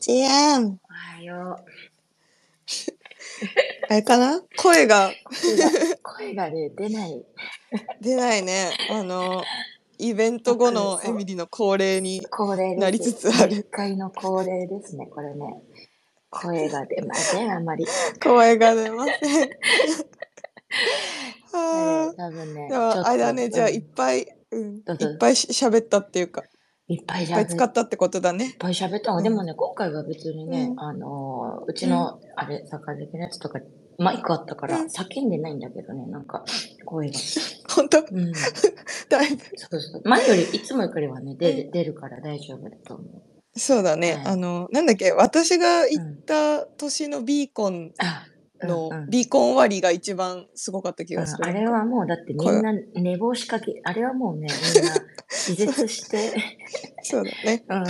ちやん。おはよ あれかな？声がう。声が、ね、出ない。出ないね。あの、イベント後のエミリの恒例に。なりつつある一回の恒例ですね、これね。声が出ません、あんまり。声が出ません。えはー多分ね。あ。れだね、じゃあ、いっいぱい、うん、いっぱいし喋ったっていうか、いっぱいいっぱい使喋っったってことだね。ぱい喋ったの。うんでもね、今回は別にね、うんあのー、うちの、あれ、坂崎のやつとか、マイクあったから、うん叫んでないんだけどね、なんか、声が。本当？うん。だいぶ。そうそう。前より、いつもよりはね、出る、出るから大丈夫だと思う。そうだね。はいあの、なんだっけ、私が行った年のビーコンうんビーコン終わりが一番すごかった気がする。あれはもうだってみんな寝坊しかけ、あれはもうね、みんな気絶して、そうだね。うん。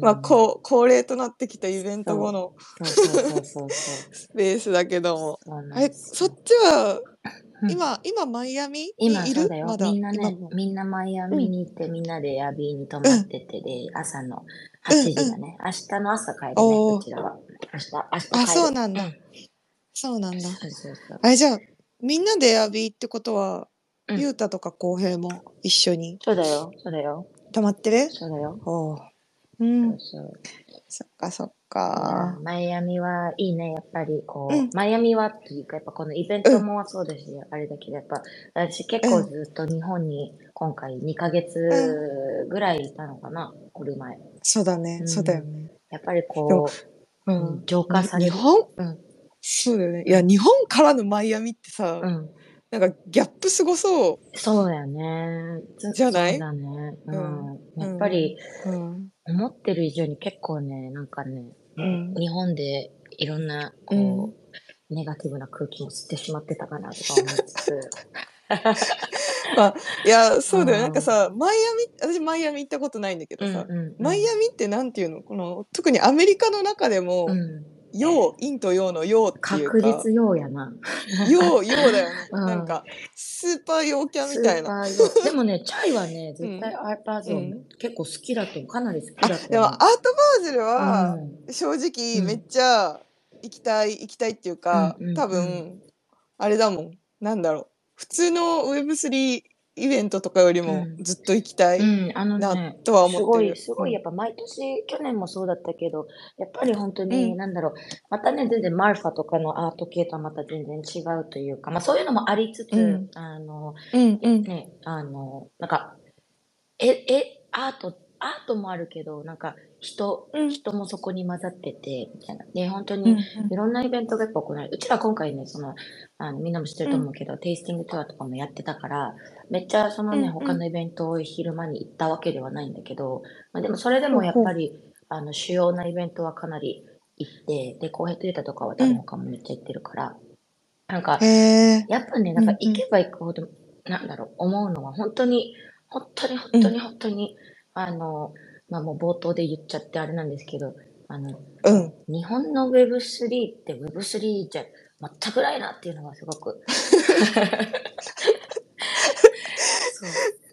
まあ、こう、恒例となってきたイベント後の。スペースだけども。そうなんあれ、ですそっちは、うん今、今、マイアミ？に今いる？そうだ。だ？みんなねみんなマイアミに行って、みんなでエアビーに泊まってて、で、朝の8時だね。明日の朝帰るね、こちらは。明日、明日。あそうなんだうそうなんだ。そうそうそう。あれ、じゃあ、みんなでエアビーってことは、うんゆうたとか浩平も一緒にそうだよ、そうだよ、泊まってる？そうだよ。おう。う。そうんそう。そっかそっか。マイアミはいいね、やっぱりこう、うんマイアミはっていうか、やっぱこのイベントもそうだし、あれだけど、やっぱ私結構ずっと日本に今回2ヶ月ぐらいいたのかな、来る前。そうだね、うんそうだよね。やっぱりこうう、うん浄化される。日本、うんそうだよね。いや、日本からのマイアミってさ、うん。なんかギャップすごそそうだよね。ずじゃない？だね。うん。うんやっぱり、う。うん。思ってる以上に結構ね、なんかね、うん日本でいろんな、こう、ネガティブな空気も吸ってしまってたかなとか思いつつ。まあ、いや、そうだよ。うんなんかさ、マイアミ、私マイアミ行ったことないんだけどさ、うんうんマイアミってなんていうの？この、特にアメリカの中でも、うん、陽、陰と陽の陽っていうか、確実用やな。陽、陽だよね。うんなんか、スーパー陽キャみたいな。でもね、チャイはね、絶対アーパーゾーン、うん結構好きだと。かなり好きあだと。でも、アートバーズルは、うん正直うんめっちゃ行きたい、行きたいっていうか、うんうんうん多分、あれだもん。なんだろう。普通の Web3 イベントとかよりもうん。ずっと行きたいうん、あのなね、とはすごい、思ってる。すごい、やっぱ毎年、去年もそうだったけど、やっぱり本当に、うん。なんだろう、またね、全然マルファとかのアート系とはまた全然違うというか、まあそういうのもありつつ、うん。あの、うんうん。ね、あの、なんか、え、え、アート、アートもあるけど、なんか、人、うん。人もそこに混ざってて、みたいな。で、本当に、うんいろんなイベントがやっぱ行われる。うちら今回ね、その、あのみんなも知ってると思うけど、テイスティングツアーとかもやってたから、めっちゃそのね、うんうん。他のイベントを昼間に行ったわけではないんだけど、まあ、でもそれでもやっぱり、あの、主要なイベントはかなり行って、で、コーヘットユータとかは多分他もめっちゃ行ってるから、なんか。やっぱね、なんかうんうん。行けば行くほど、なんだろう、思うのは本当に、本当に本当に本当に、あの、まあもう冒頭で言っちゃってあれなんですけど、あの、うん。日本の Web3 って Web3 じゃ全くないなっていうのがすごく。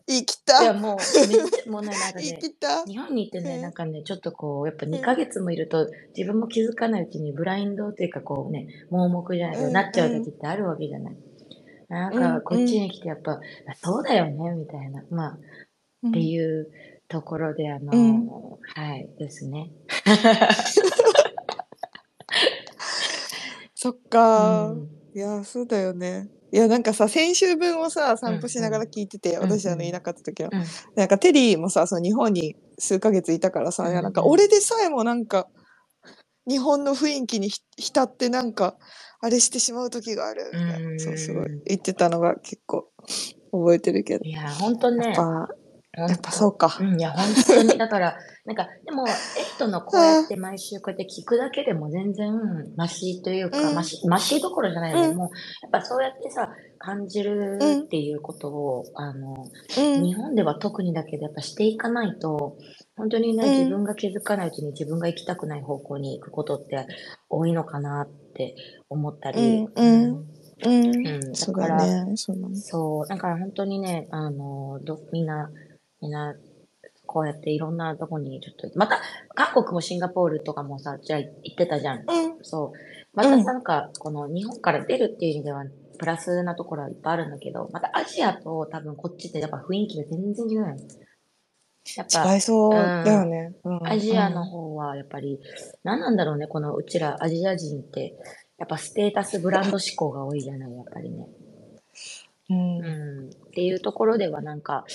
生きいや、た。もう、めっちゃ、もうね、なんか生ね、きた。日本にいてね、うんなんかね、ちょっとこう、やっぱ2ヶ月もいると、自分も気づかないうちにブラインドっていうかこうね、盲目じゃないけど、うんなっちゃう時ってあるわけじゃない。なんうんか、こっちに来てやっぱ、あそうだよね、みたいな。まあ、っていうところで、あの、うん。はい、ですね。そっか。うん。いや、そうだよね。いや、なんかさ、先週分をさ、散歩しながら聞いてて、うんうん。私あの、いなかった時は。うん。なんかテリーもさ、その日本に数ヶ月いたからさ、うんいやなんか俺でさえもなんか、日本の雰囲気にひ浸ってなんか、あれしてしまう時がある。みたいな、うん。そうすごい。言ってたのが結構覚えてるけど。いや、ほんとね。やっ、ぱ、やっぱそうか。うん、いや、本当に。だから、なんか、でも、エイトのこうやって毎週こうやって聞くだけでも全然マシというか、うんマシ、マシどころじゃないよね。うんもう、やっぱそうやってさ、感じるっていうことを、あの、うん。日本では特にだけど、やっぱしていかないと、本当にね、うん自分が気づかないうちに自分が行きたくない方向に行くことって多いのかなって思ったり。うんうんだから。そうだね。そう、だから本当にね、あの、どみんな、みんな、こうやっていろんなとこにちょっと、また、韓国もシンガポールとかもさ、じゃあ行ってたじゃん。うん。そう。またなんか、この日本から出るっていう意味では、プラスなところはいっぱいあるんだけど、またアジアと多分こっちってやっぱ雰囲気が全然違うよね。やっぱ、違いそうだよね。うんアジアの方はやっぱり、何なんだろうね、このうちらアジア人って、やっぱステータスブランド志向が多いじゃない、やっぱりね。うん。うん。っていうところではなんか、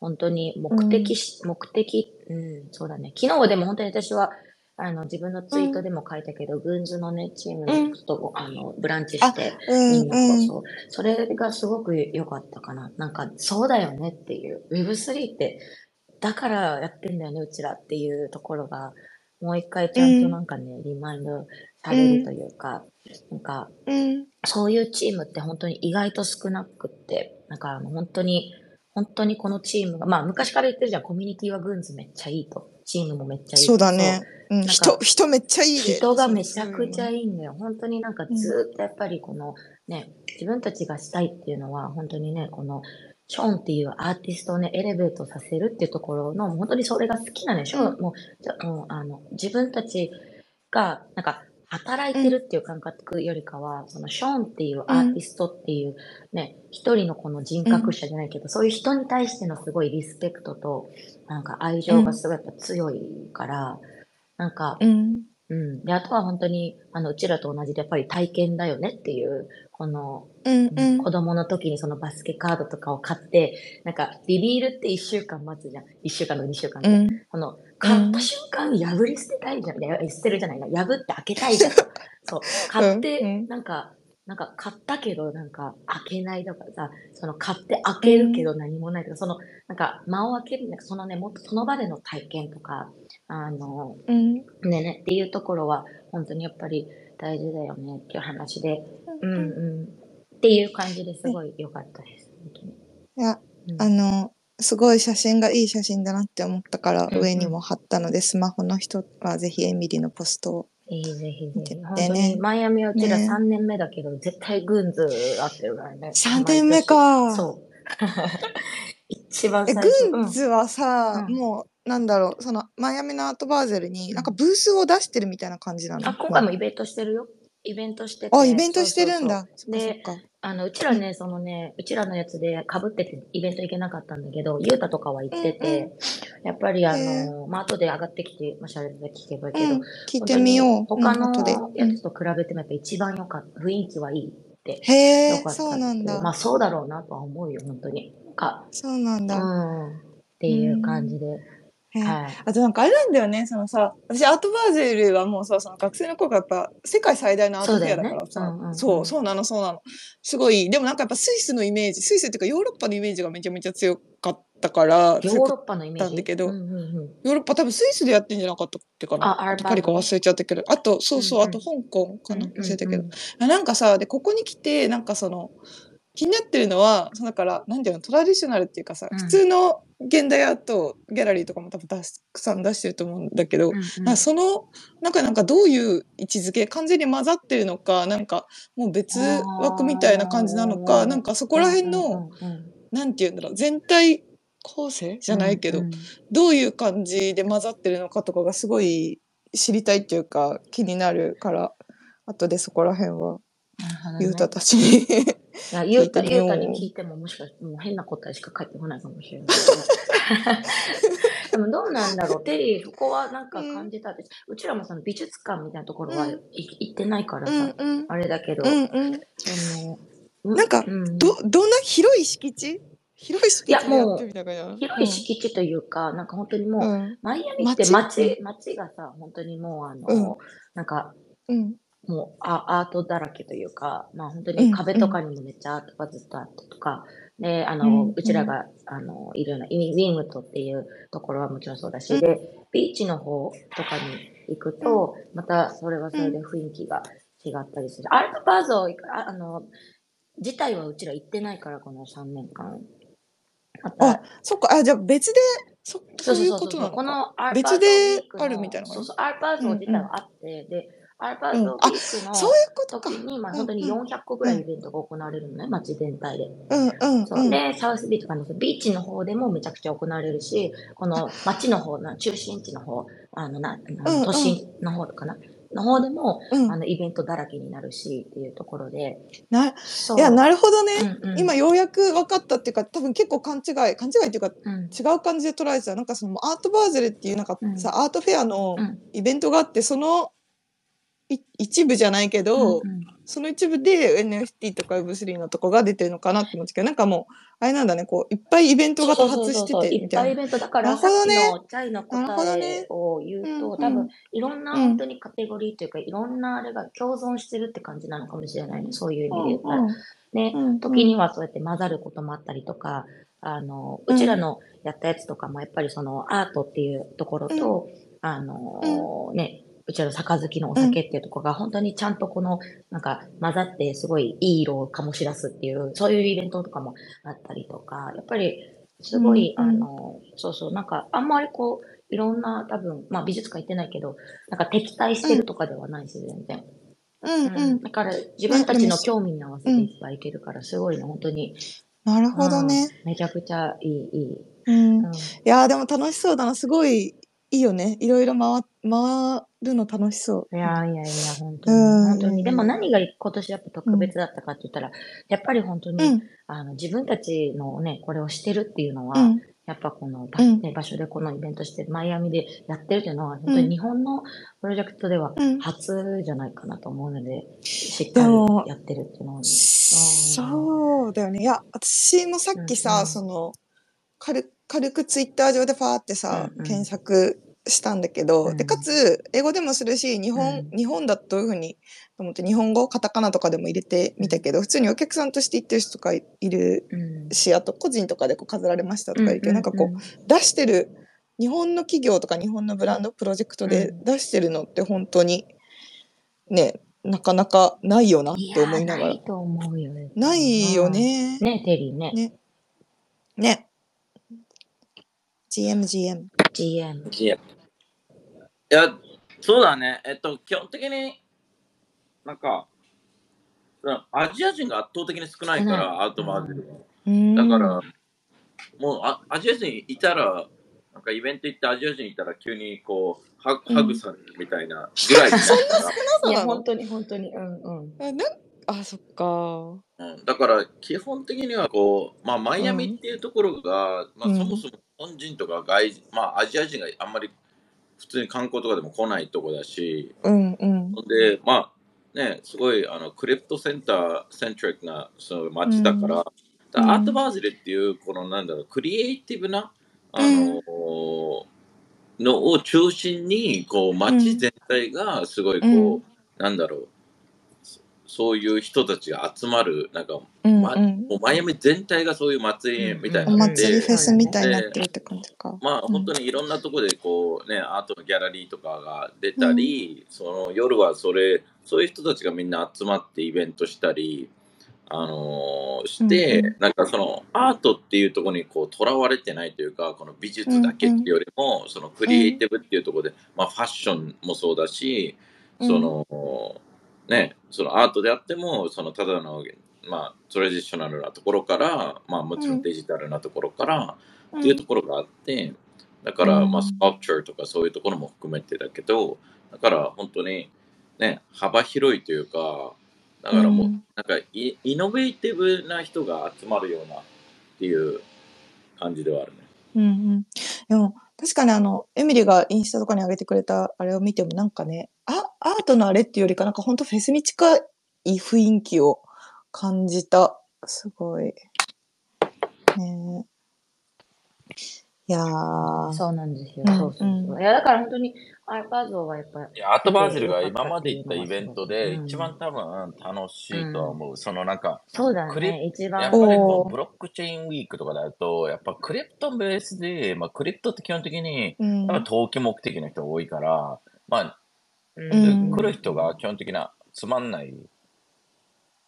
本当に目的し、目的、うん、そうだね。昨日でも本当に私は、あの、自分のツイートでも書いたけど、グンズのね、チームの人と、あの、ブランチして、うんみんなと、うんそう。それがすごく良かったかな。なんか、そうだよねっていう。Web3 って、だからやってんだよね、うちらっていうところが、もう一回ちゃんとなんかね、リマインドされるというか、なんか、うん。そういうチームって本当に意外と少なくって、なんかあの本当に、本当にこのチームが、まあ昔から言ってるじゃん、コミュニティはグンズめっちゃいいと。チームもめっちゃいいと。そうだね。うん。人、人めっちゃいいで。人がめちゃくちゃいい。んだよ。本当になんかずーっとやっぱりこのね、自分たちがしたいっていうのは本当にね、このショーンっていうアーティストをね、エレベートさせるっていうところの、本当にそれが好きなのよ。ショーンもう、じゃもうあの、自分たちが、なんか、働いてるっていう感覚よりかは、そのショーンっていうアーティストっていうね、一人のこの人格者じゃないけど、そういう人に対してのすごいリスペクトと、なんか愛情がすごいやっぱ強いから、なんか、うん。うん。で、あとは本当に、あの、うちらと同じでやっぱり体験だよねっていう、この、うん。うん。子供の時にそのバスケカードとかを買って、なんか、ビビールって一週間待つじゃん。一週間の二週間で。うん。この、買った瞬間破り捨てたいじゃん。いや捨てるじゃないな。破って開けたいじゃん。そう。買って、うんうんなんか、なんか買ったけど、なんか開けないとかさ、その買って開けるけど何もないとか、その、なんか間を開ける、なんかそのね、もっとその場での体験とか、あの、うん。ねねっていうところは本当にやっぱり大事だよねっていう話で、うんうん、っていう感じですごい良かったです。いや、うんあの、すごい写真がいい写真だなって思ったからうんうん上にも貼ったので、スマホの人はぜひエミリのポストを。ぜひぜひぜひ。見ててね当にマイアミはうちらね3年目だけど、絶対グンズ合ってるからね。3年目か。そう。一番え、最初。グンズはさ、うんもう、なんだろう、その、マイアミのアートバーゼルに、なんかブースを出してるみたいな感じなの？あ、今回もイベントしてるよ。イベントしてて。あ、イベントしてるんだ。そうそうそうそっかそっか。あの、うちらね、そのね、うちらのやつで被っててイベント行けなかったんだけど、ゆうたとかは行ってて、やっぱりあへの、まあ、後で上がってきて、まあ、シャレで聞けばいいけど、うん、聞いてみよう。他。のやつと比べてもやっぱ一番良かった。雰囲気はいいって。へえ良かっ、たそうなんだ。まあそうだろうなとは思うよ、本当に。か、そうなんだ。うん。っていう感じで。へえはい。あとなんかあれなんだよね、そのさ、私アートバーゼルはもうさ、その学生の頃からやっぱ世界最大のアートフェアだからさ、そうだよねうんうんうんそう、そうなの、そうなの。すごい、でもなんかやっぱスイスのイメージ、スイスっていうかヨーロッパのイメージがめちゃめちゃ強かったから、ヨーロッパのイメージ？だけどうんうんうん。ヨーロッパ多分スイスでやってんじゃなかったっけかな？パリか忘れちゃったけど。あと、そうそう、あと香港かな、うんうんうん忘れたけど。あなんかさ、で、ここに来て、なんかその、気になってるのは、そのだから、なんていうの、トラディショナルっていうかさ、うん。普通の現代アート、ギャラリーとかも多分たくさん出してると思うんだけど、うんうん。その、なんかなんかどういう位置づけ、完全に混ざってるのか、なんかもう別枠みたいな感じなのあか、ー。なんかそこら辺の、うんうんうん。なんていうんだろう、全体構成じゃないけど、うんうん。どういう感じで混ざってるのかとかがすごい知りたいっていうか気になるから、後でそこら辺は、ゆうたたちに。ゆうた、ゆうたに聞いてももしかして、もう変な答えしか返ってこないかもしれない。でもどうなんだろう。テリー、そこはなんか感じたです。うちらもその美術館みたいなところはうんい行ってないからうさ、んうん。あれだけど、うんうん。なんかうんど、どんな広い敷地？広い敷地いやってるみたいな広い敷地というか、なんか本当にもう、うん。マイアミって街街、街がさ、本当にもうあの、うんなんか、うん。もうアアートだらけというか、まあ本当うんに壁とかにもめっちゃアートがずっとあってとか、で、あの、うんうちらが、あの、いるような、ウィンウィングトっていうところはもちろんそうだし、で、ビーチの方とかに行くと、またそれはそれで雰囲気が違ったりする。アルトバーゾー、ああの、自体はうちら行ってないから、この3年間。あ、そっか。あ、じゃあ別で、そ、そそうういうそうそうそう。こことなのか。のアー別であるみたいなそうそう、アーパーゾー自体はあって、で、アルバートビーチのそういうことか。時に、まあうん本当に400個ぐらいイベントが行われるのね、街全体で。うんうんうん。そうで、サウスビーチとかのビーチの方でもめちゃくちゃ行われるし、この街の方、な中心地の方、あの、な、都心の方かな、の方でも、うんあの、イベントだらけになるしっていうところで。な、そう。いや、なるほどね。うんうん、今ようやく分かったっていうか、多分結構勘違い、勘違いっていうか、うん、違う感じで捉えてた。なんかそのアートバーゼルっていうなんかうんさ、アートフェアのうんイベントがあって、そのい一部じゃないけど、うんうん。その一部で NFT とか Web3 のとこが出てるのかなって思ってけど、なんかもう、あれなんだね、こう、いっぱいイベントが多発してて、みたいな。っぱいイベントだから、さっきのチャイの答ねえを言うと、うんうん。多分、いろんなうん。本当にカテゴリーというか、いろんなあれが共存してるって感じなのかもしれないね。そういう意味で言ったら。ね、うん時にはそうやって混ざることもあったりとか、あの、うちらのやったやつとかもやっぱりそのアートっていうところと、あの、ね、うちらの杯のお酒っていうところが本当にちゃんとこの、なんか混ざってすごいいい色を醸し出すっていう、そういうイベントとかもあったりとか、やっぱりすごい、うんうんあの、そうそう、なんかあんまりこう、いろんな多分、まあ美術館行ってないけど、なんか敵対してるとかではないし、全然。うんうん。だから自分たちの興味に合わせていっぱいいけるから、すごいね、本当に。なるほどね。うんめちゃくちゃいい、いい。うん。うんいやーでも楽しそうだな。すごいいいよね。いろいろ回回るの楽しそう。いやいやいや、本当に。うん本当に。でも何が今年やっぱ特別だったかって言ったら、やっぱり本当に、うん。あの、自分たちのね、これをしてるっていうのは、うん。やっぱこの場,、うんね、場所でこのイベントして、マイアミでやってるっていうのは、本当に日本のプロジェクトではうん初じゃないかなと思うので、しっかりやってるっていうのはね。そうだよね。いや、私もさっきさ、その、軽軽くツイッター上でファーってさ、うんうん。検索したんだけど、うん。で、かつ、英語でもするし、日本、うん。日本だとどういうふうに、と思って、日本語、カタカナとかでも入れてみたけど、普通にお客さんとして行ってる人とかいるうん。し、あと個人とかでこう飾られましたとか言って、なんかこう、う出してる日本の企業とか日本のブランドプロジェクトでうん。出してるのって本当にねなかなかないよなっいて思いながら。やないと思うよね。ないよ。ね。ね、テリーね。ね。ね GMGM GM。いや、いやそうだね。えっと、基本的に、なんか、アジア人が圧倒的に少ないから、アウトバーゼルだから、もうあアジア人いたら、なんかイベント行ってアジア人いたら急にこう、ハうんハグされるみたいなぐらいになるから。いや、そうなの？本当に本当に。うんうん。あなんあそっかうん、だから基本的にはこう、まあ、マイアミっていうところが、まあ、うんそもそも日本人とか外人、まあ、アジア人があんまり普通に観光とかでも来ないとこだし、うんうん。で、まあね、すごいあのクリプトセンターセントリックなその街だから、うん。アートバーゼルっていう、このなんだろう、クリエイティブな、あの、のを中心に、こう、街全体がすごいこう、うん。なんだろう、そそういう人たちが集まる、なんか、まうんうん。もうマイアミ全体がそういう祭りみたいなって、祭りフェスみたいになってるって感じか。まあうん。本当にいろんなところでこうね、アートのギャラリーとかが出たり、その夜はそれ、そういう人たちがみんな集まってイベントしたり、あのーして、うんうん。なんかそのアートっていうところにこうとらわれてないというか、この美術だけっていうよりも、そのクリエイティブっていうところで、まあファッションもそうだし、その、ね、そのアートであっても、そのただの、まあ、トラディショナルなところから、まあもちろんデジタルなところから、っていうところがあって、だから、うんまあ、スカルプチャーとかそういうところも含めてだけど、だから本当にね、幅広いというか、だからもう、うんなんかイイノベーティブな人が集まるようなっていう感じではあるね。うんうん。でも、確かにあの、エミリがインスタとかに上げてくれたあれを見てもなんかね、あ、アートのあれっていうよりかなんかほんとフェスに近い雰囲気を感じた。すごい。ねえいやー。そうなんですよ。うんそうそうそう。うんいや、だから本当に、アイパーゾーはやっぱり、いや、アートバーゼルが今まで行ったイベントでうん一番多分楽しいとは思う。そのなんか、そうだクリね、一やっ番ぱりこうブロックチェーンウィークとかだと、やっぱクリプトベースで、まあクリプトって基本的に、うんやっぱ投機目的の人が多いから、まあ、ううん来る人が基本的なつまんない、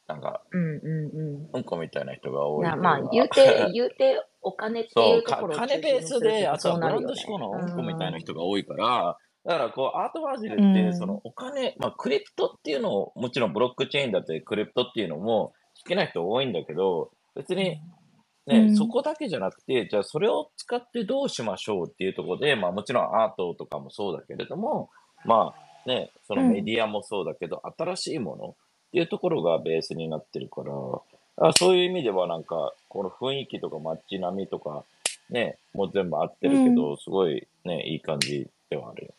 なんか、うんうんうん。うんこみたいな人が多い。まあ、言うて、言うて、お金ってそいううとかころを金ベースで、あとはブランド志志向のうんこみたいな人が多いから、だからこう、アートバージルうって、そのん。お金、まあクリプトっていうのを、もちろんブロックチェーンだってクリプトっていうのも好きな人多いんだけど、別にうね、そん。こだけじゃなくて、じゃあそれを使ってどうしましょうっていうところで、まあもちろんアートとかもそうだけれども、まあね、そうのメん。ディアもそうだけど、新しいものっていうところがベースになってるから、あそういう意味ではなんか、この雰囲気とか街並みとか、ね、もう全部合ってうん。るけど、すごいね、いい感じではあるよ。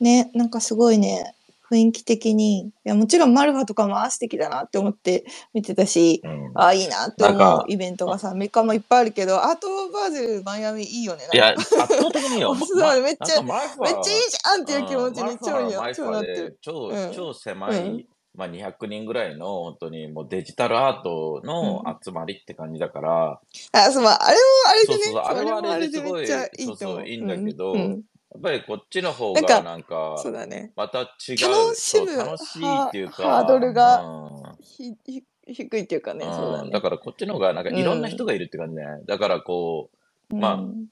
ね、なんかすごいね、雰囲気的に、いや、もちろんマルファとかも、あ、素敵だなって思って見てたし、うん。あ、いいなって思うか、イベントあがさ、アメリカもいっぱいあるけど、アートバージルマイアミいいよね、いや。圧倒的によ。ま、すま、ごい、めっちゃ、めっちゃいいァ、じゃんっていう気持うん、ちに超に超はマルファで、なってる。超、うん。超狭うん。い、まあ、200人ぐらいの、本当にもうデジタルアートうん。の集まりって感じだから、あ、そう、まああれもあれでね、そうそうそう、あれれはあれですごい、ちゃいそうそう、い。いいんだけうん、うど、ん。やっぱりこっちの方がなんか、そうだね。また違楽う、そう、しむ楽しいっハていうハードルがか、ひ、ひ、低いっていうかうん、ね、そうだうん、だね。からこっちの方がなんかいろんな人うん。がいるって感じね。だからこう、うまあ、ん。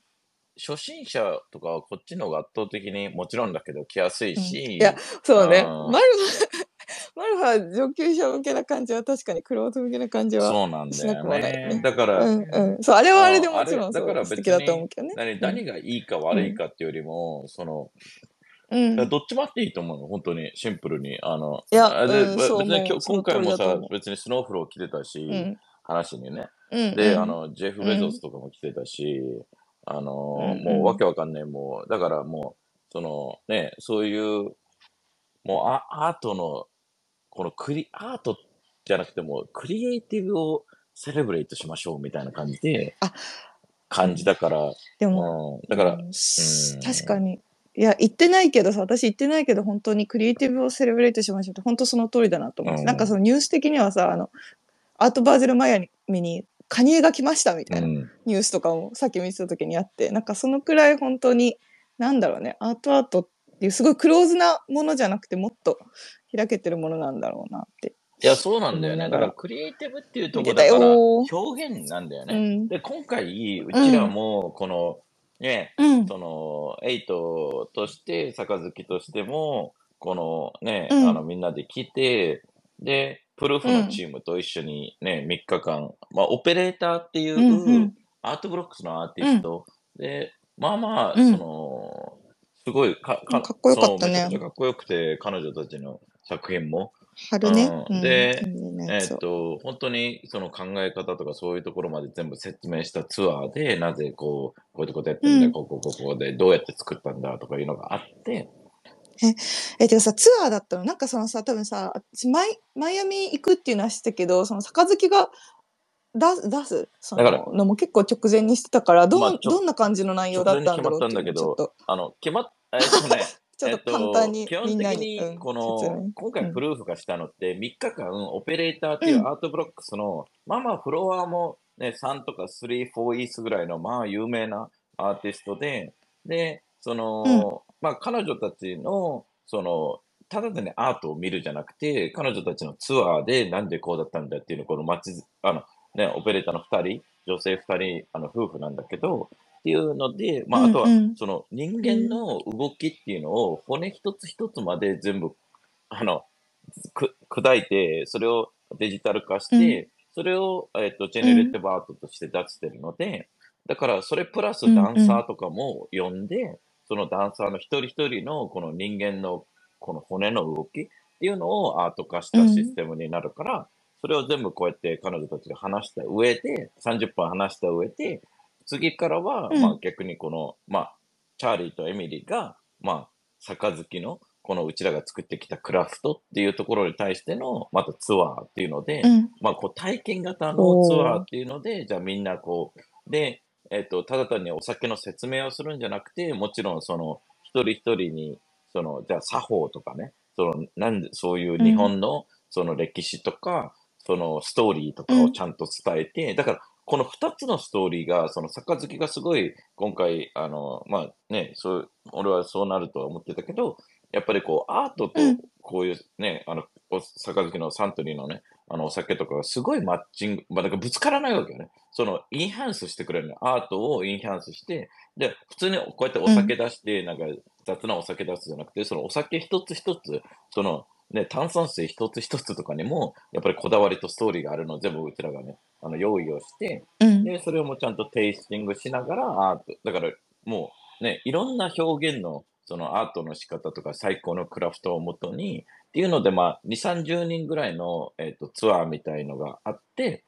初心者とかはこっちの方が圧倒的にもちろんだけど来やすいうん。いや、し、そうね。マルファ上級者向けな感じは確かにクローズ向けな感じはそうなんだよね。ね。だから、うんうん。そう、あれはあれでもちろんだからそう素敵別だと思うに、けどね。何、がいいかうん。悪いかっていうよりも、その、うん。どっちもあっていいと思うの、本当に、シンプルに。あの、いや、うん、そうべ別に思う。今今回もさ、別にスノーフロー来てたう。うし、ん。話にね。うんで、うん。あの、ジェフ・うん。ベゾスとかも来てたし、あの、うんもうわうけわかんない、もう、だからもう、その、ね、そういう、もうア、アートの、このクリ、アートじゃなくても、クリエイティブをセレブレイトしましょうみたいな感じで、あ、う感じん。だから、でも、うん、だから、確ん、かに。いや、言ってないけどさ、私言ってないけど、本当にクリエイティブをセレブレイトしましょうって、本当その通りだなとう思って。なんかそん、のニュース的にはさ、あの、アートバーゼルマイアミにカニエが来ましたみうたいな。ん、ニュースとかもさっき見てた時にあってなんかそのくらい本当になんだろうねアートアートっていうすごいクローズなものじゃなくてもっと開けてるものなんだろうなって。いや、そうなんだよね。だからら、クリエイティブっていうとこだから、よ表現なんだようね。ん。で、今回、ううちらん。も、この、ね、うん。その、エイトとして、杯としても、このね、うん。あの、みんなで来て、で、プルーフのチームと一緒にね、3日間、まあ、オペレーターっていうアートブロックスのアーティスト、で、まあまあ、うん。その、すごいか、かっこよかったね。めちゃくちゃかっこよくて、彼女たちの作品も。春ね、ううん。ん、でえっと、本当にその考え方とかそういうところまで全部説明したツアーで、なぜこう、こういうことやってんだ、うん。ここ、ここで、どうやって作ったんだとかいうのがあって、えてかさツアーだったの？なんかそのさ多分さ私マイマイアミ行くっていうのは知ってたけどその杯が出す出す？そだからののも結構直前にしてたからど,、まあどんな感じの内容だったんだろうってちょっと。あの、決まっ、えっとね、ちょっと簡単に基本みんな的に、この、今回うん。プルーフがしたのって、3日間、オペレーターっていううん。アートブロックスの、まあまあ、フロアもね、3とか3、4イースぐらいの、まあ、有名なアーティストで、で、その、まあ、彼女たちの、その、ただでね、アートを見るじゃなくて、彼女たちのツアーでなんでこうだったんだっていうのを、この街ず、あの、ね、オペレーターの2人、女性2人、あの、夫婦なんだけど、っていうので、まあ、あとはその人間の動きっていうのを骨一つ一つまで全部、あの、く砕いて、それをデジタル化して、それを、えっと、ジェネレティブアートとして出してるので、だからそれプラスダンサーとかも呼んで、そのダンサーの一人一人のこの人間のこの骨の動きっていうのをアート化したシステムになるから、それを全部こうやって彼女たちが話した上で、30分話した上で、次からは、うん。まあ逆にこの、まあ、チャーリーとエミリーが、まあ、杯の、このうちらが作ってきたクラフトっていうところに対しての、またツアーっていうので、うん。まあ、こう体験型のツアーっていうので、じゃあみんなこう、で、えっ、と、ただ単にお酒の説明をするんじゃなくて、もちろんその、一人一人に、その、じゃあ作法とかね、その、なんで、そういう日本の、その歴史とか、そのストーリーとかをちゃんと伝えて、だから、この二つのストーリーが、その杯がすごい、今回、あの、まあね、そう、俺はそうなるとは思ってたけど、やっぱりこう、アートとうんこういうね、あの、お杯のサントリーのね、あの、お酒とかがすごいマッチング、まあ、だからぶつからないわけよね。その、インハンスしてくれるの。アートをインハンスして、で、普通にこうやってお酒出して、なんか、雑なお酒出すじゃなくて、そのお酒一つ一つ、そのね、炭酸水一つ一つとかにも、やっぱりこだわりとストーリーがあるのを全部うちらがね、あの用意をして、うん。で、それをもうちゃんとテイスティングしながら、アート、だからもうね、いろんな表現の、そのアートの仕方とか最高のクラフトをもとに、っていうので、まあ、2、30人ぐらいの、えっとツアーみたいのがあって、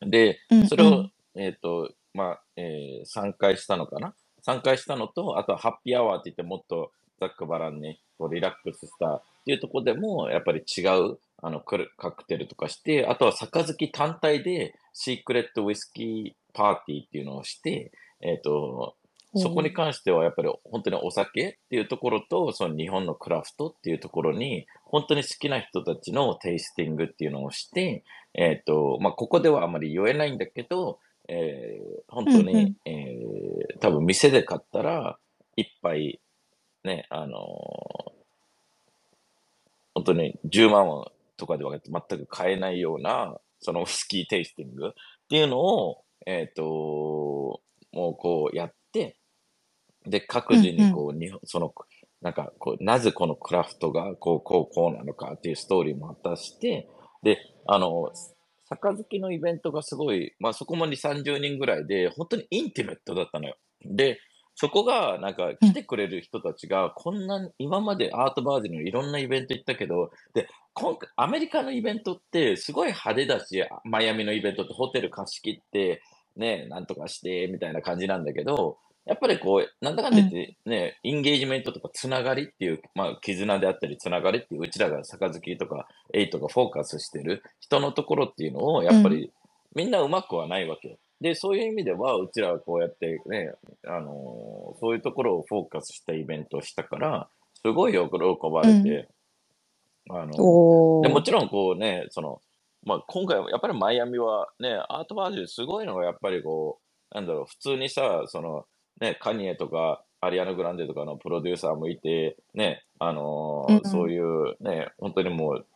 で、うんそれを、うんえっ、と、まあ、えー、3回したのかな ?3 回したのと、あとはハッピーアワーって言ってもっとざっくばらんにこうリラックスしたっていうところでも、やっぱり違うあのカクテルとかして、あとは杯単体でシークレットウイスキーパーティーっていうのをして、えっ、と、そこに関してはやっぱり本当にお酒っていうところと、その日本のクラフトっていうところに、本当に好きな人たちのテイスティングっていうのをして、えっ、と、まあ、ここではあまり言えないんだけど、えー本当に、うんうん。えー多分店で買ったら、一杯、ね、あのー本当に10万とかでは全く買えないような、そのウイスキーテイスティングっていうのを、えっ、と、もうこうやって、で、各自にこう、日本その、なんかこう、なぜこのクラフトがこう、こう、こうなのかっていうストーリーも果たして、で、あの、杯のイベントがすごい、まあそこも2、30人ぐらいで、本当にインティメットだったのよ。で、そこが、なんか、来てくれる人たちが、こんな、今までアートバージンのいろんなイベント行ったけど、で、今回、アメリカのイベントって、すごい派手だし、マイアミのイベントってホテル貸し切って、ね、なんとかして、みたいな感じなんだけど、やっぱりこう、なんだかんだ言って、ね、インゲージメントとかつながりっていう、まあ、絆であったり、つながりっていう、うちらが杯とか、エイトがフォーカスしてる人のところっていうのを、やっぱり、みんなうまくはないわけよ。で、そういう意味では、うちらはこうやってね、あのーそういうところをフォーカスしたイベントをしたから、すごい喜ばれて、あの、おー。でもちろんこうね、その、まあ、今回はやっぱりマイアミはね、アートバージンすごいのがやっぱりこう、なんだろう、普通にさ、その、ね、カニエとか、アリアナ・グランデとかのプロデューサーもいて、ね、あのーうんうん。そういうね、本当にもう、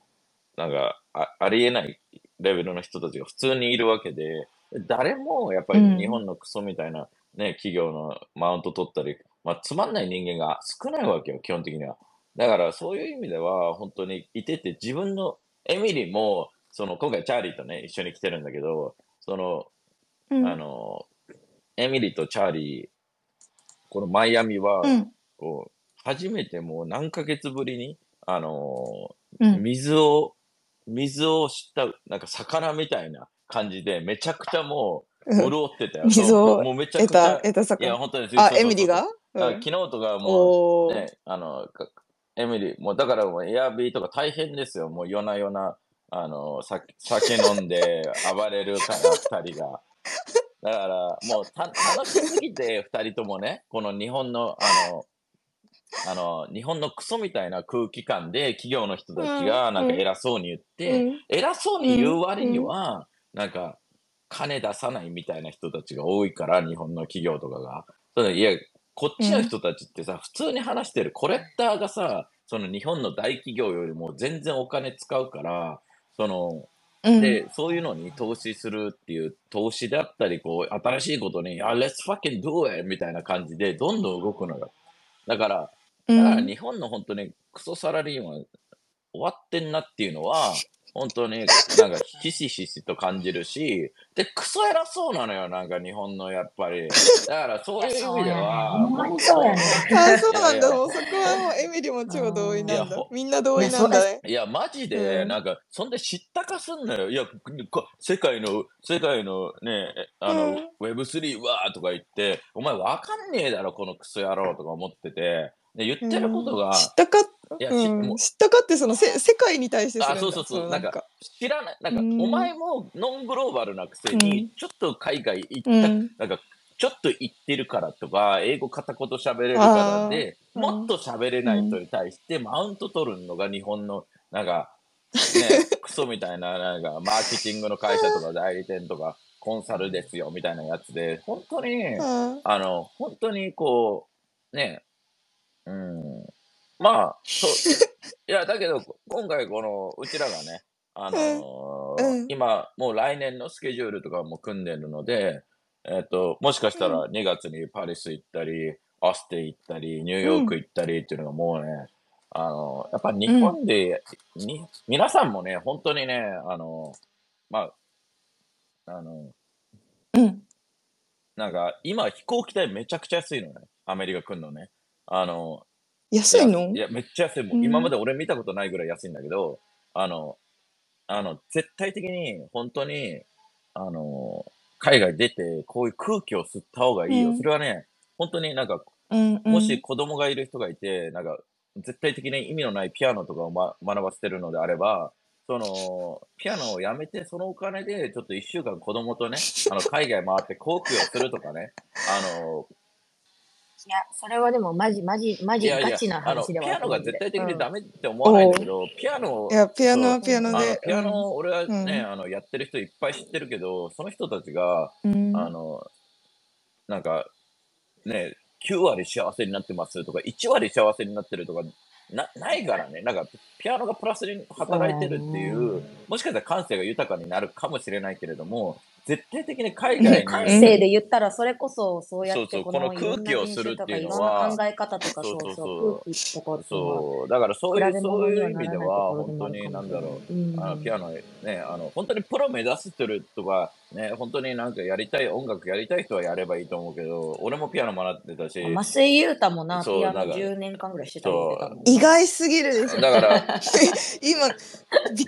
なんかあ、ありえないレベルの人たちが普通にいるわけで、誰もやっぱりうん。日本のクソみたいなね、企業のマウント取ったり、まあ、つまんない人間が少ないわけよ、基本的には。だからそういう意味では本当にいてて自分のエミリーもその今回チャーリーとね一緒に来てるんだけどその、うん。あのエミリーとチャーリーこのマイアミはうん。こう初めてもう何ヶ月ぶりにあのうん。水を水を知ったなんか魚みたいな感じでめちゃくちゃもううん潤ってたよ。そうもうめちゃ得くちゃいや魚。本当にあ、エミリーが？うん昨日とかもう。ね、あの、かエミリー、もうだからもうエアビーとか大変ですよ。もう夜な夜な、あの、さ酒飲んで 暴れるから、二人が。だから、もうた楽しすぎて、二人ともね、この日本の、あの、あの、日本のクソみたいな空気感で企業の人たちがなんか偉そうに言って、うん偉そうに言う割には、なんか、金出さないみたいな人たちが多いから、日本の企業とかが。それいや、こっちの人たちってさ、普通に話してるコレクターがさ、その日本の大企業よりも全然お金使うから、その、うんで、そういうのに投資するっていう、投資であったり、こう、新しいことに、あ、let's fucking do it! みたいな感じで、どんどん動くのよ。だから、うだからん日本の本当にクソサラリーマン終わってんなっていうのは、本当になんかひしひしと感じるし、で、クソ偉そうなのよ、なんか日本のやっぱり。だからそういう意味では、ほんまにそうやね。あ、そうなんだ。いやいやもうそこはもうエミリも超同意なんだ。みんな同意なんだね。いや、マジで、うんなんか、そんで知ったかすんなよ。いや、こ世界の、世界のね、あの、うん Web3 わーとか言って、お前わかんねえだろ、このクソ野郎とか思ってて、で言ってることが、知ったか、いや知ったかってそのせ世界に対してあそうそうそう。のなんか知らない、なんか、うん。お前もノングローバルなくせうにん、ちょっと海外行った、うん。なんか、ちょっと行ってるからとか、英語片言喋れるからで、もっと喋れない人に対してマウント取るのが日本の、なんか、ね、クソみたいな、なんか、マーケティングの会社とか代理店とか、コンサルですよ、みたいなやつで、本当に、うん。あの、本当にこう、ね、うん、まあ、そう、いや、だけど、今回この、うちらがね、あのーうんうん今、もう来年のスケジュールとかも組んでるので、えっ、と、もしかしたら2月にパリス行ったり、オステ行ったり、ニューヨーク行ったりっていうのがもうね、あの、やっぱ日本で、に、皆さんもね、本当にね、あの、まあ、あの、うん。なんか、今飛行機代めちゃくちゃ安いのね。アメリカ来るのね。あの、安いの？いや、めっちゃ安い。もううん今まで俺見たことないぐらい安いんだけど、あの、あの、絶対的に、本当に、あの、海外出て、こういう空気を吸った方がいいよ。うんそれはね、本当になんか、うんうん。もし子供がいる人がいて、なんか、絶対的に意味のないピアノとかを、ま、学ばせてるのであれば、その、ピアノをやめて、そのお金で、ちょっと一週間子供とね、あの、海外回って航空をするとかね、あの、いや、それはでもマジ、マジ、マジガチな話ではアノが絶対的にダメ。メって思わないんだけど、ピアノいや、ピアノはピアノで。ピアノ、俺はね、うんあの、やってる人いっぱい知ってるけど、その人たちが、うん。あの、なんか、ね、9割幸せになってますとか、1割幸せになってるとか、な、ないからね。なんか、ピアノがプラスに働いてるっていう、もしかしたら感性が豊かになるかもしれないけれども、絶対的に海外感に、性で言ったら、それこそ、そうやって、そうそうこの空気をするっていうのはろんな考え方とか、そそうう。そうそうだからそういう、そういう意味では、本当に、なん。だろう、うんあの、ピアノね、あの、本当にプロ目指してるとか、ね、本当になんかやりたい、音楽やりたい人はやればいいと思うけど、俺もピアノ学ってたし、増井優太もな、ピアノなんか10年間ぐらいしてた意外すぎるでしょ。だから、今、びっ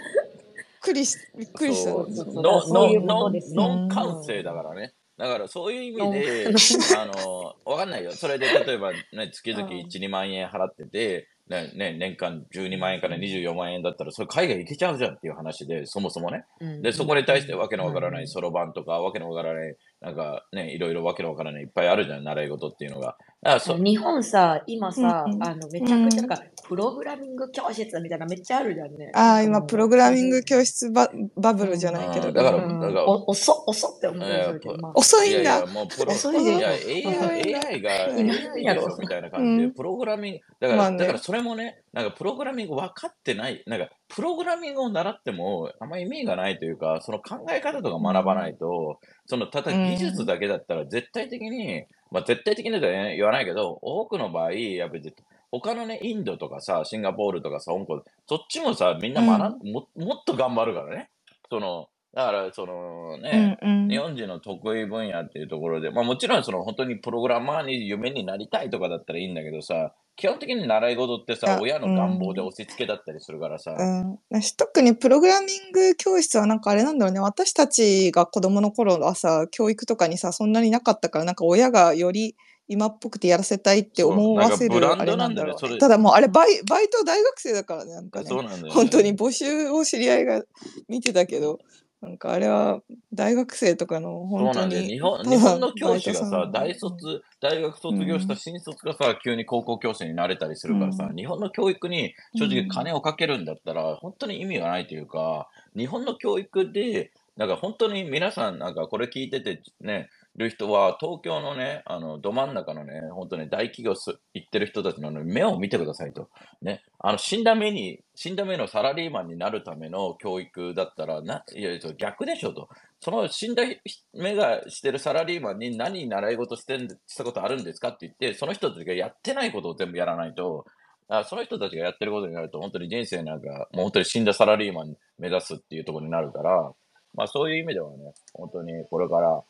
くりし、びっくりした。そうそうそうノそういうノノことですノよン感性だからね。だからそういう意味で あの、わかんないよ。それで例えばね、月々うん1、2万円払ってて、ね、ね、年間12万円から24万円だったら、それ海外行けちゃうじゃんっていう話で、そもそもね。うんで、そこに対してわけのわからなうんいそろばんとか、わけのわからない、なんかね、いろいろわけのわからないいっぱいあるじゃん、習い事っていうのが。だからそ日本さ、今さ、うんあの、めちゃくちゃなんか、プログラミング教室みたいなめっちゃあるじゃんね。ああ、今、プログラミング教室ババブルじゃないけど。うんだからうん。だからお遅っ、遅っって思うけど、まあ遅いんだ。もうプロ、遅いで。いや、AI, な AI が、今 AI やろでしょみたいな感じで、うん。プログラミング、だから、まあね。だからそれもね、なんかプログラミング分かってない、なんか、プログラミングを習っても、あんま意味がないというか、その考え方とか学ばないと、その、ただ技術だけだったら絶対的に、まあ絶対的にとは言わないけど、多くの場合、やっぱり、他のね、インドとかさ、シンガポールとかさ、香港、そっちもさ、みんな学ん、ももっと頑張るからね。その、だから、そのね、うんうん。日本人の得意分野っていうところで、まあもちろんその本当にプログラマーに夢になりたいとかだったらいいんだけどさ、基本的に習い事ってさあ、親の願望で押し付けだったりするからさ、うん、私特にプログラミング教室はなんかあれなんだろうね。私たちが子供の頃はさ教育とかにさそんなになかったからなんか親がより今っぽくてやらせたいって思わせるあれなんだろうね、ただもうあれバイバイト大学生だからねなんかね。そうなんだよ、ね。本当に募集を知り合いが見てたけどなんかあれは大学生とかのそう本当。に日本日本の教師がさ大卒、大学卒業した新卒がさ、急に高校教師になれたりするからさ、うん。日本の教育に正直うん。金をかけるんだったら、本当に意味がないというか、日本の教育で、なんか本当に皆さん、なんかこれ聞いててね、る人は、東京のね、あの、ど真ん中のね、本当に大企業す行ってる人たちの、ね、目を見てくださいと。ね、あの、死んだ目に、死んだ目のサラリーマンになるための教育だったら、な、いや、逆でしょと。その死んだ目がしてるサラリーマンに何習い事してんしたことあるんですかって言って、その人たちがやってないことを全部やらないと、あその人たちがやってることになると、本当に人生なんか、もう本当に死んだサラリーマン目指すっていうところになるから、まあそういう意味ではね、本当にこれから、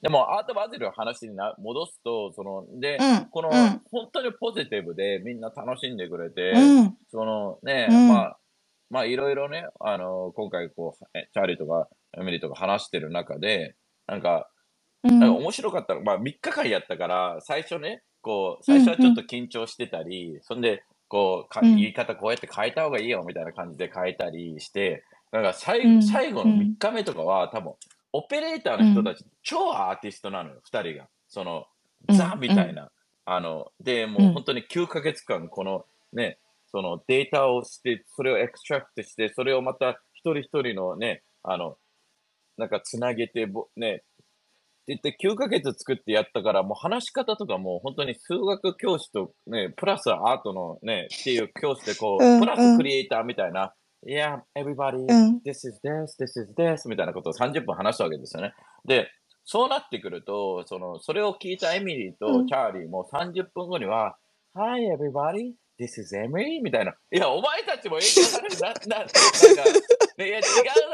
でもアートバズルの話にな戻すと、その、で、うんこの、うん。本当にポジティブでみんな楽しんでくれて、うん。そのね、うん。まあ、まあいろいろね、あの、今回こう、えチャーリーとかエミリーとか話してる中で、なんか、うん。なんか面白かったの、まあ3日間やったから、最初ね、こう、最初はちょっと緊張してたり、そんで、こうか、うん。言い方こうやって変えた方がいいよみたいな感じで変えたりして、なんか最,、うん。最後の3日目とかは多分、オペレーターの人たち、超アーティストなのよ、2人が。その、うん。ザみたいな。あの、で、もううん。本当に9ヶ月間、このね、そのデータをして、それを extract して、それをまた一人一人のね、あの、なんかつなげて、ぼね、って言って9ヶ月作ってやったから、もう話し方とかも本当に数学教師とね、プラスアートのね、っていう教師でこう、うん。プラスクリエイターみたいな、いや、everybody, うん this is this, this is this みたいなことを30分話したわけですよね。で、そうなってくると、その、それを聞いたエミリーとチャーリーも30分後には、Hi everybody, this is Emily? みたいな。いや、お前たちも影響されて、な、な、なんか、いや、違う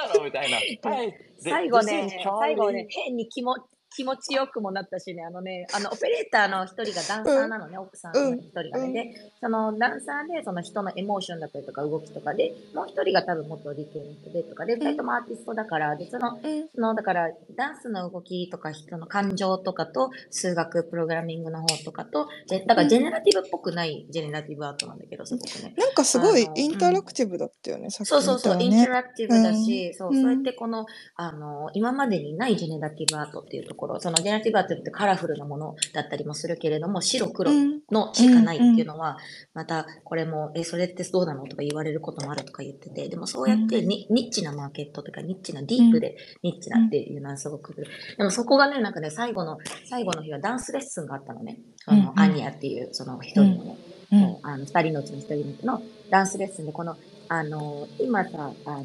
だろみたいな。は い。最後ね、最後ね、変に気も気持ちよくもなったしね、あのね、あの、オペレーターの一人がダンサーなのね、奥さんの一人がね。で、そのダンサーで、その人のエモーションだったりとか動きとかで、もう一人が多分元理系の人でとかで、二人ともアーティストだから、で、その、その、だから、ダンスの動きとか、人の感情とかと、数学、プログラミングの方とかと、だからジェネラティブっぽくないジェネラティブアートなんだけど、すごくね。なんかすごいインタラクティブだったよね、さっきそうそうそう、インタラクティブだし、そう、そうやってこの、あの、今までにないジェネラティブアートっていうところ、そのジェネラティブアートってカラフルなものだったりもするけれども、白黒のしかないっていうのは、またこれも、え、それってどうなのとか言われることもあるとか言ってて、でもそうやってニッチなマーケットとかニッチなディープでニッチなっていうのはすごく、でもそこがね、なんかね、最後の、最後の日はダンスレッスンがあったのね。あの、アニアっていう、その一人のね、あの、二人のうちの一人のダンスレッスンで、この、あの、今さ、あの、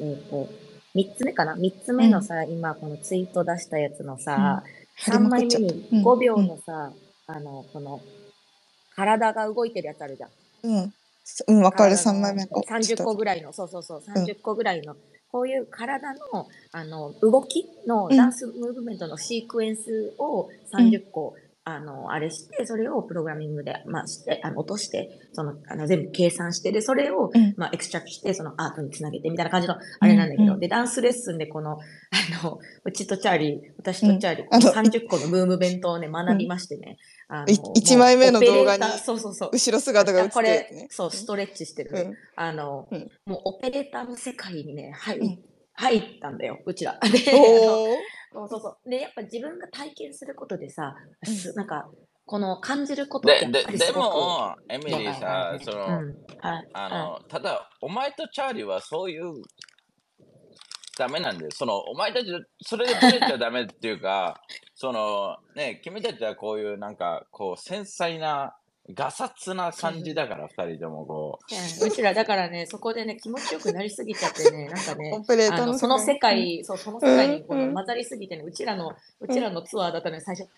えっ、と、3つ目かな ?3 つ目のさ、うん、今このツイート出したやつのさ、うん、3枚目に5秒のさ、うん、あの、この、体が動いてるやつあるじゃん。うん。うん、わかる、3枚目。30個ぐらいの、そうそうそう、30個ぐらいの、こういう体の、あの、動きのダンスムーブメントのシークエンスを30個、あの、あれして、それをプログラミングで、まあ、して、あの、落として、その、あの、全部計算して、で、それを、まあ、 extract して、そのアートにつなげて、みたいな感じの、あれなんだけど、で、ダンスレッスンで、この、あの、うちとチャーリー、私とチャーリー、この30個のムーブメントをね、学びましてね、あの、1枚目の動画に、そうそうそう。後ろ姿が映って、これ、そう、ストレッチしてる。あの、もう、オペレーターの世界にね、入、入ったんだよ、うちら。で、そうそう。そう。で、やっぱ自分が体験することでさ、なんか、この感じることってやっぱりすごくでも、エミリーさ、その、うん。はい、あの、はい、ただ、お前とチャーリーはそういうダメなんだよ。その、お前たち、それでブレちゃダメっていうか、その、ね、君たちはこういうなんか、こう、繊細な、ガサツな感じだから、二人ともこう。う。ちら、だからね、そこでね、気持ちよくなりすぎちゃってね、なんかね、あのその世界、そう、その世界にこの混ざりすぎてね、うちらの、うちらのツアーだったのに最初、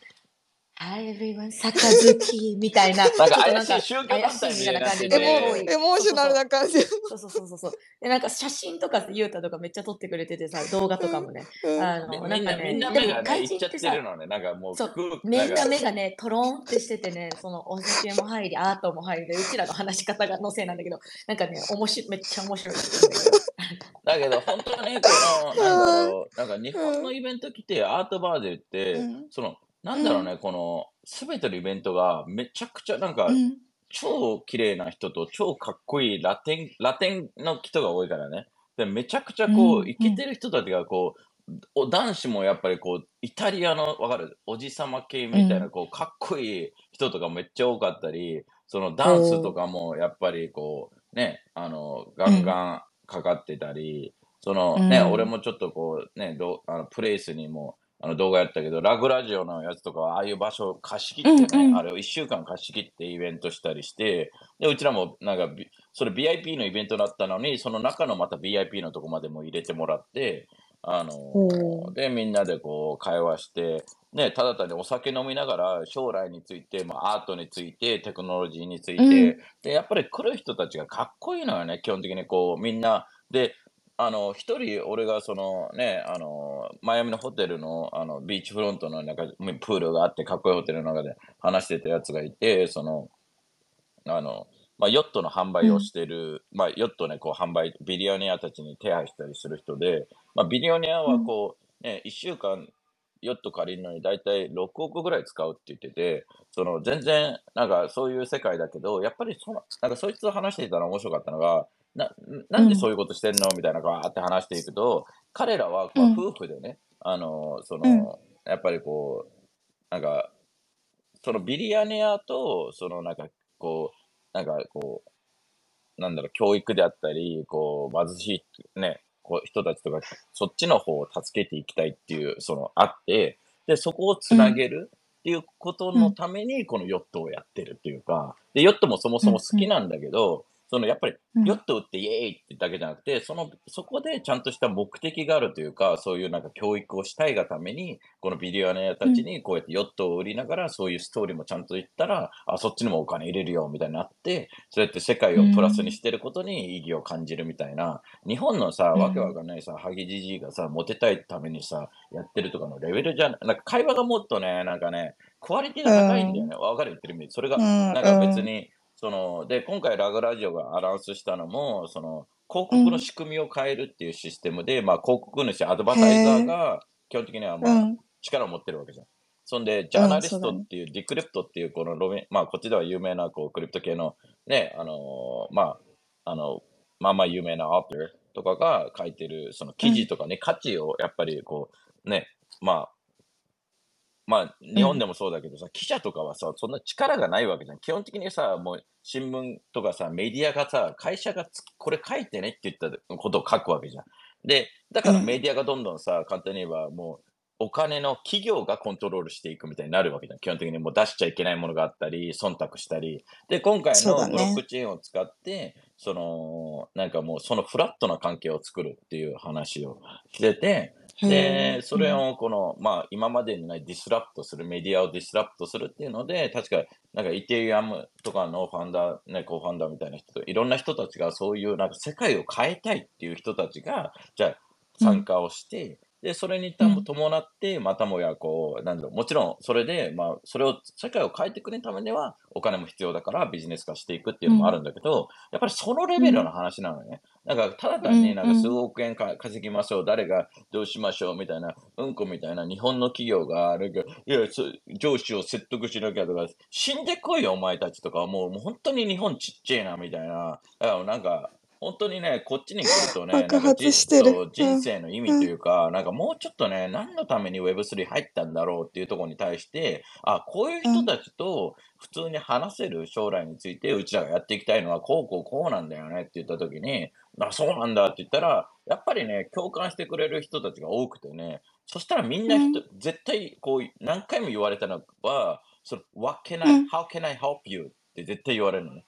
everyone, 杯 みたいな。なんか怪しい宗教団体みたいな感じで。エモーショナルな感じ。そうそうそうそう。で、なんか写真とかゆうたとかめっちゃ撮ってくれててさ、動画とかもね。あの、なんかね、みんな目がね、いっちゃってるのね。なんかもう、そう、みんな目がね、トロンってしててね、そのお酒も入り、アートも入りで、うちらの話し方がのせいなんだけど、なんかね、面白い、めっちゃ面白いだけど、本当に、この、なんだろう、なんか日本のイベント来て、アートバーでって、その、なんだろうね、この、すべてのイベントがめちゃくちゃなんか、超綺麗な人と超かっこいいラテン、ラテンの人が多いからね。で、めちゃくちゃこう、イケてる人たちがこう、お男子もやっぱりこう、イタリアの、わかる？おじさま系みたいな、こう、かっこいい人とかめっちゃ多かったり、そのダンスとかもやっぱりこう、ね、あの、ガンガンかかってたり、そのね、俺もちょっとこう、ね、どあのプレイスにもあの動画やったけど、ラグラジオのやつとかは、ああいう場所貸し切ってね、うんうん、あれを1週間貸し切ってイベントしたりして、で、うちらもなんか、それ VIP のイベントだったのに、その中のまた VIP のとこまでも入れてもらって、あの、で、みんなでこう会話して、ね、ただ単にお酒飲みながら将来について、まあ、アートについて、テクノロジーについて、うん、で、やっぱり来る人たちがかっこいいのよね、基本的にこう、みんな。で、あの、一人、俺がそのね、あの、マイアミのホテルの、あの、ビーチフロントの中、プールがあって、かっこいいホテルの中で話してたやつがいて、その、あの、まあ、ヨットの販売をしてる、うん、まあ、ヨットね、こう、販売、ビリオネアたちに手配したりする人で、まあ、ビリオネアはこう、ね、一週間、ヨット借りるのに大体6億ぐらい使うって言ってて、その全然、なんかそういう世界だけど、やっぱりその、なんかそいつと話していたら面白かったのが、な、なんでそういうことしてんの？みたいな、こう、あって話していくと、彼らは、こう、夫婦でね、あの、その、やっぱりこう、なんか、そのビリヤネアと、そのなんか、こう、なんかこう、なんだろう、教育であったり、こう、貧しい、ね、こう、人たちとか、そっちの方を助けていきたいっていう、その、あって、で、そこをつなげるっていうことのために、このヨットをやってるっていうか、で、ヨットもそもそも好きなんだけど、そのやっぱりうん。ヨット売ってイエーイってだけじゃなくて、その、そこでちゃんとした目的があるというか、そういうなんか教育をしたいがために、このビデオネアたちにこうやってヨットを売りながら、そういうストーリーもちゃんと言ったら、あ、そっちにもお金入れるよ、みたいになって、そうやって世界をプラスにしてることに意義を感じるみたいな、日本のさ、うん。わけわかんないさ、ハゲじじいがさ、モテたいためにさ、やってるとかのレベルじゃななんか会話がもっとね、なんかね、クオリティが高いんだよね。わ、かる？言ってる意味。それが、うん。なんか別に、その、で、今回ラグラジオがアナウンスしたのも、その、広告の仕組みを変えるっていうシステムで、まあ広告主、アドバタイザーが基本的にはまあ、うん。力を持ってるわけじゃん。そんで、ジャーナリストっていう、ディクリプトっていう、このロメ、まあ、こっちでは有名な、こう、クリプト系の、ね、あのーまあ、あの、まあまあ有名なアーターとかが書いてる、その記事とかね、価値をやっぱり、こう、ね、まあ、まあ、日本でもそうだけどさ、記者とかはさ、そんな力がないわけじゃん。基本的にさ、もう、新聞とかさ、メディアがさ、会社がつこれ書いてねって言ったことを書くわけじゃん。で、だからうんメディアがどんどんさ、簡単に言えばもう、お金の企業がコントロールしていくみたいになるわけじゃん。基本的にもう出しちゃいけないものがあったり、忖度したり。で、今回のブロックチェーンを使って、その、なんかもうそのフラットな関係を作るっていう話をしてて、へで、それをこの、まあ、今までにない disrupt する、メディアを disrupt するっていうので、確か、なんかイーサリアムとかの founder、ね、 co-founder みたいな人と、いろんな人たちがそういう、なんか世界を変えたいっていう人たちが、じゃあ参加をして、で、それに伴って、またもや、こう、なんだろう、もちろん、それで、まあ、それを、世界を変えてくれるためには、お金も必要だから、ビジネス化していくっていうのもあるんだけど、やっぱりそのレベルの話なのね。なんか、ただ単になんか数億円か稼ぎましょう、誰がどうしましょうみたいな、うんこみたいな日本の企業が、なんか、いや、そ上司を説得しなきゃとか、死んでこいよ、お前たちとか、もう、もう本当に日本ちっちゃいな、みたいな。だからなんか、本当にね、こっちに来るとね、爆発してる人生の意味というか、なんかもうちょっとね、何のために Web3 入ったんだろうっていうところに対して、あ、こういう人たちと普通に話せる将来について、うちらがやっていきたいのは、こうこうこうなんだよねって言ったときに、あ、そうなんだって言ったら、やっぱりね、共感してくれる人たちが多くてね、そしたらみんな人、絶対こう、何回も言われたのは、その What can I, うん how can I help you? って絶対言われるのね。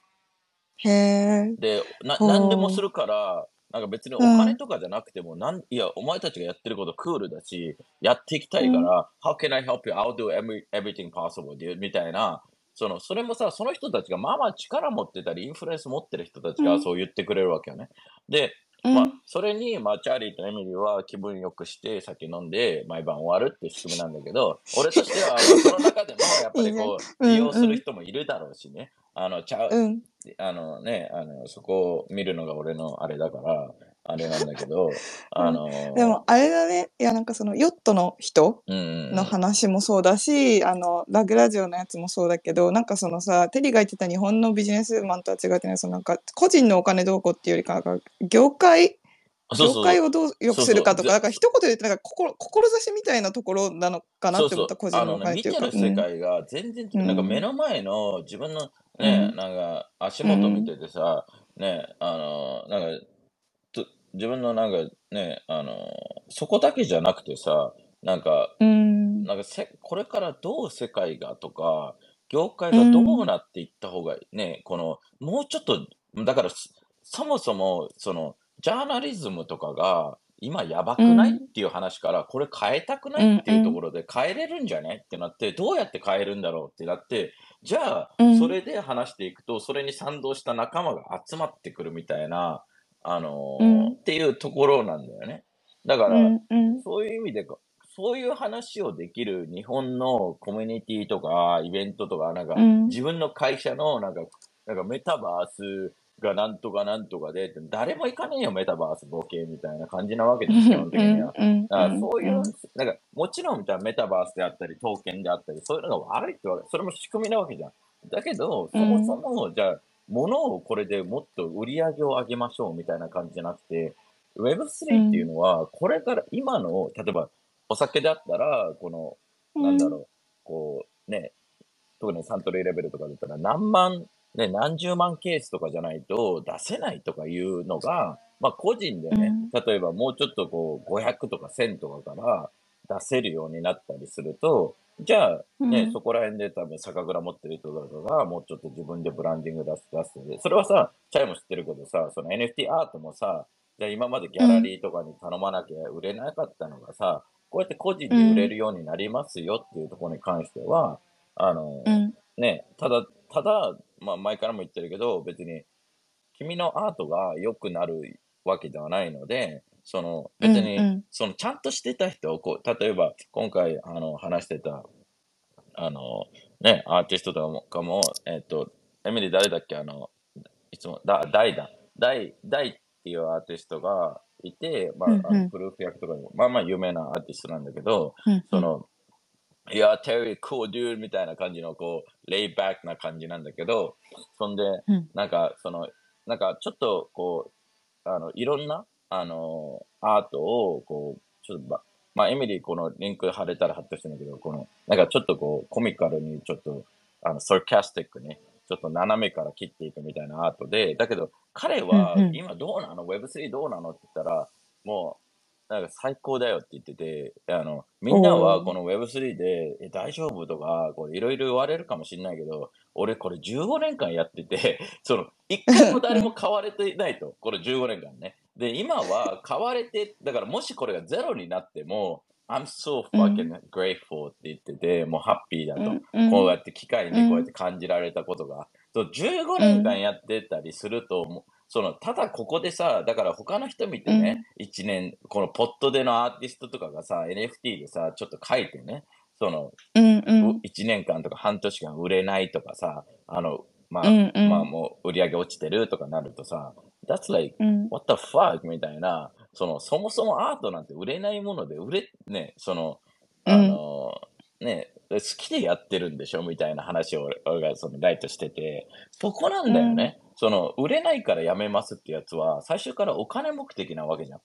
へえ。で、な、何でもするから、なんか別におうん金とかじゃなくても、なん、いや、お前たちがやってることクールだし、やっていきたいから、How can I help you? I'll do every, everything possible, dude. みたいな、その、それもさ、その人たちがまあまあ力持ってたり、インフルエンス持ってる人たちうんがそう言ってくれるわけよね。で、うんまあ、それに、まあ、チャーリーとエミリーは気分よくして酒飲んで毎晩終わるっていう仕組みなんだけど、俺としては、まあその中でも、やっぱりこう、利用する人もいるだろうしね。あの、チャー、うん。あのね、あの、そこを見るのが俺のあれだから、あれなんだけど、あの、でも、あれだね。いや、なんかその、ヨットの人の話もそうだし、あの、ラグラジオのやつもそうだけど、なんかそのさ、テリーが言ってた日本のビジネスマンとは違ってね、そのなんか、個人のお金どうこうっていうよりか、業界、そうそう。業界をどう良くするかとか、そうそう。なんか一言で言って、なんか心、志みたいなところなのかなって思った、個人のお金っていうか。てる世界が全然う。んなんか目の前の自分のね、うん。なんか足元見ててさ、ね、あの、なんか、と自分のなんかね、あの、そこだけじゃなくてさ、なんか、うん。なんかせ、これからどう世界がとか、業界がどうなっていった方がね、この、もうちょっと、だからそ、そもそも、その、ジャーナリズムとかが、今やばくない、うんっていう話から、これ変えたくないっていうところで変えれるんじゃないってなって、どうやって変えるんだろうってなって、じゃあう、ん。それで話していくと、それに賛同した仲間が集まってくるみたいな、あのーうん。っていうところなんだよね。だから、そういう意味でか、そういう話をできる日本のコミュニティとか、イベントとか、なんか、うん。自分の会社の、なんか、なんかメタバースがなんとかなんとかで、誰も行かねえよ、メタバースボケみたいな感じなわけです、基本的には。そういう、んなんか、もちろん、じゃあメタバースであったり、トーケンであったり、そういうのが悪いってわけ、それも仕組みなわけじゃん。だけど、そもそも、じゃあ、物をこれでもっと売り上げを上げましょうみたいな感じじゃなくて、Web3 っていうのは、これから今の、例えば、お酒であったら、この、なんだろう、こう、ね、特にサントリーレベルとかだったら、何万、ね、何十万ケースとかじゃないと出せないとかいうのが、まあ個人でね、例えばもうちょっとこう、500とか1000とかから出せるようになったりすると、じゃあ、ね、うん。そこら辺で多分酒蔵持ってる人とかが、もうちょっと自分でブランディング出す、出すで。それはさ、チャイも知ってるけどさ、その NFT アートもさ、じゃあ今までギャラリーとかに頼まなきゃ売れなかったのがさ、こうやって個人で売れるようになりますよっていうところに関しては、あの、うん。ね、ただ、ただ、まあ前からも言ってるけど、別に君のアートが良くなるわけではないので、その別に、うんうん。そのちゃんとしてた人をこう、例えば今回あの話してた、あの、ね、アーティストとかも、かもえっと、エミリー誰だっけ？あの、いつも、だ、ダイだ。ダイ、っていうアーティストがいて、まあ、うんうん。あのプルーフ役とかでも、まあまあ有名なアーティストなんだけど、うん。その、いや、テリー、コーデューみたいな感じの、こう、レイバックな感じなんだけど、そんで、うん。なんか、その、なんか、ちょっと、こう、あの、いろんな、あの、アートを、こう、ちょっとば、まあ、エミリー、このリンク貼れたら貼ってほしいんだけど、この、なんかちょっとこう、コミカルに、ちょっと、あの、サーキャスティックに、ちょっと斜めから切っていくみたいなアートで、だけど、彼はうんう、ん。今どうなの ?Web3 どうなの？って言ったら、もう、なんか最高だよって言ってて、あの、みんなはこの Web3 で、え、大丈夫とか、これいろいろ言われるかもしれないけど、俺これ15年間やってて、その、一回も誰も買われていないと。これ15年間ね。で、今は買われて、だからもしこれがゼロになっても、I'm so うん fucking grateful って言ってて、もうハッピーだと。こうやって機械うんにこうやって感じられたことが。そう15年間やってたりすると、もうそのただここでさ、だから他の人見てね、1年、このポットでのアーティストとかがさ、NFT でさ、ちょっと書いてね、その、うんうん。1年間とか半年間売れないとかさ、あの、まあ、うんうん。まあもう売り上げ落ちてるとかなるとさ、That's like, うん、what the fuck? みたいな、その、そもそもアートなんて売れないもので、売れ、ね、その、あの、ね、好きでやってるんでしょみたいな話を俺俺がそのライトしてて、そこなんだよね。その、売れないからやめますってやつは、最初からお金目的なわけじゃん。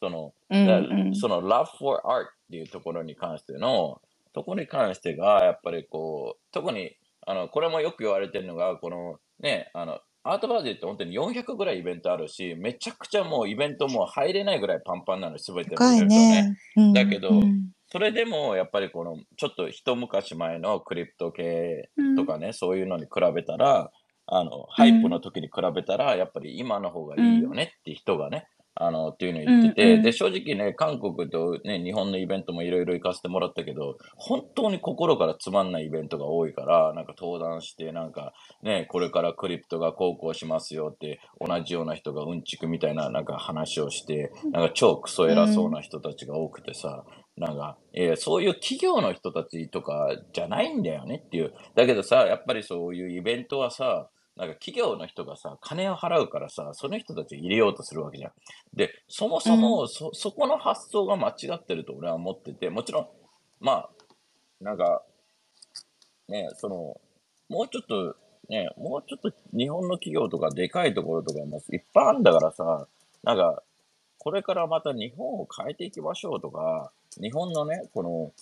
その、うんだうんその love for art っていうところに関しての、ところに関してが、やっぱりこう、特に、あの、これもよく言われてるのが、この、ね、あの、アートバージェって本当に400ぐらいイベントあるし、めちゃくちゃもうイベントも入れないぐらいパンパンなの、すべてのイベントね。ね。うんだけどうんそれでも、やっぱりこの、ちょっと一昔前のクリプト系とかね、そういうのに比べたら、あの、ハイプの時に比べたら、やっぱり今の方がいいよねって人がね、あの、っていうのを言ってて、うんうん。で、正直ね、韓国とね、日本のイベントもいろいろ行かせてもらったけど、本当に心からつまんないイベントが多いから、なんか登壇して、なんかね、これからクリプトがこうこうしますよって、同じような人がうんちくみたいななんか話をして、なんか超クソ偉そうな人たちが多くてさ、なんか、えーそういう企業の人たちとかじゃないんだよねっていう。だけどさ、やっぱりそういうイベントはさ、なんか企業の人がさ、金を払うからさ、その人たちを入れようとするわけじゃん。で、そもそもそ、そこの発想が間違ってると俺は思ってて、もちろん、まあ、なんか、ね、その、もうちょっと、ね、もうちょっと日本の企業とかでかいところとかもいっぱいあるんだからさ、なんか、これからまた日本を変えていきましょうとか、日本のね、この、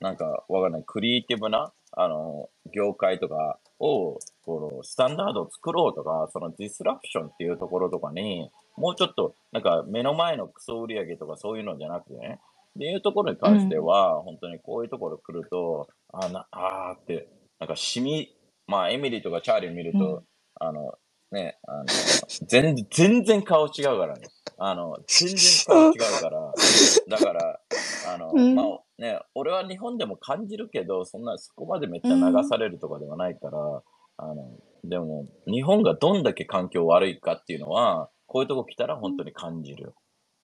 なんか、わかんない、クリエイティブな、あの、業界とかを、この、スタンダードを作ろうとか、そのディスラプションっていうところとかに、もうちょっと、なんか、目の前のクソ売り上げとかそういうのじゃなくてね、っていうところに関しては、本当にこういうところ来ると、あな、あーって、なんか、染み、まあ、エミリーとかチャーリー見ると、うあの、ね、あの、全然、全然顔違うからね。あの、全然顔違うから、だから、あの、うんまあね、俺は日本でも感じるけど、そんな、そこまでめっちゃ流されるとかではないから、あの、でも、日本がどんだけ環境悪いかっていうのは、こういうとこ来たら本当に感じる。